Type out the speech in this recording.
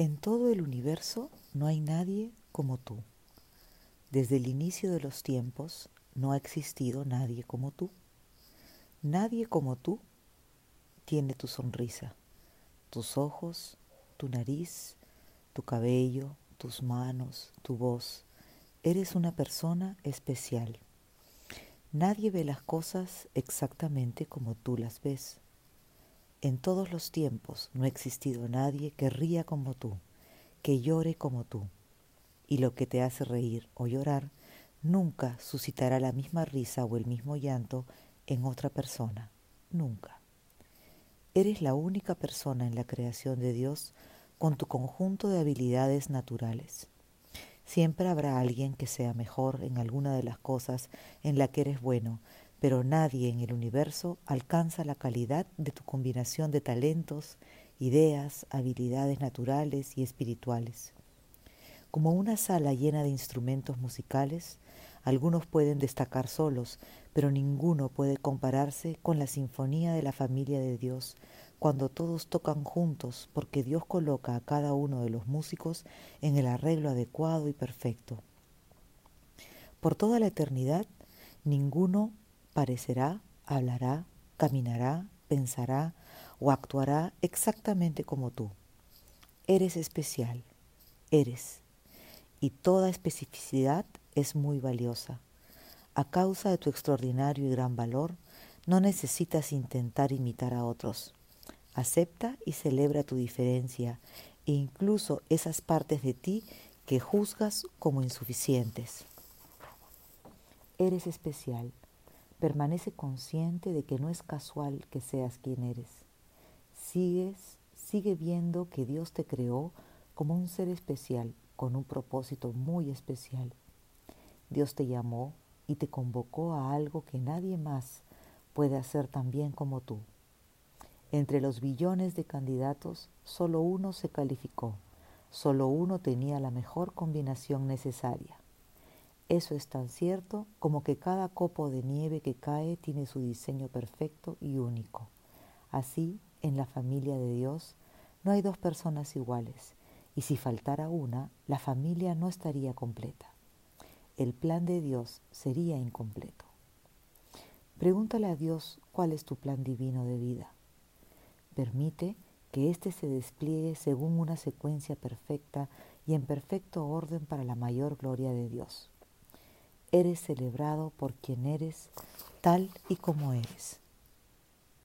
En todo el universo no hay nadie como tú. Desde el inicio de los tiempos no ha existido nadie como tú. Nadie como tú tiene tu sonrisa, tus ojos, tu nariz, tu cabello, tus manos, tu voz. Eres una persona especial. Nadie ve las cosas exactamente como tú las ves. En todos los tiempos no ha existido nadie que ría como tú, que llore como tú. Y lo que te hace reír o llorar nunca suscitará la misma risa o el mismo llanto en otra persona. Nunca. Eres la única persona en la creación de Dios con tu conjunto de habilidades naturales. Siempre habrá alguien que sea mejor en alguna de las cosas en la que eres bueno, pero nadie en el universo alcanza la calidad de tu combinación de talentos, ideas, habilidades naturales y espirituales. Como una sala llena de instrumentos musicales, algunos pueden destacar solos, pero ninguno puede compararse con la sinfonía de la familia de Dios, cuando todos tocan juntos, porque Dios coloca a cada uno de los músicos en el arreglo adecuado y perfecto. Por toda la eternidad, ninguno parecerá, hablará, caminará, pensará o actuará exactamente como tú. Eres especial, eres, y toda especificidad es muy valiosa. A causa de tu extraordinario y gran valor, no necesitas intentar imitar a otros. Acepta y celebra tu diferencia e incluso esas partes de ti que juzgas como insuficientes. Eres especial. Permanece consciente de que no es casual que seas quien eres. Sigues, sigue viendo que Dios te creó como un ser especial, con un propósito muy especial. Dios te llamó y te convocó a algo que nadie más puede hacer tan bien como tú. Entre los billones de candidatos, solo uno se calificó, solo uno tenía la mejor combinación necesaria. Eso es tan cierto como que cada copo de nieve que cae tiene su diseño perfecto y único. Así, en la familia de Dios, no hay dos personas iguales, y si faltara una, la familia no estaría completa. El plan de Dios sería incompleto. Pregúntale a Dios cuál es tu plan divino de vida. Permite que éste se despliegue según una secuencia perfecta y en perfecto orden para la mayor gloria de Dios. Eres celebrado por quien eres, tal y como eres.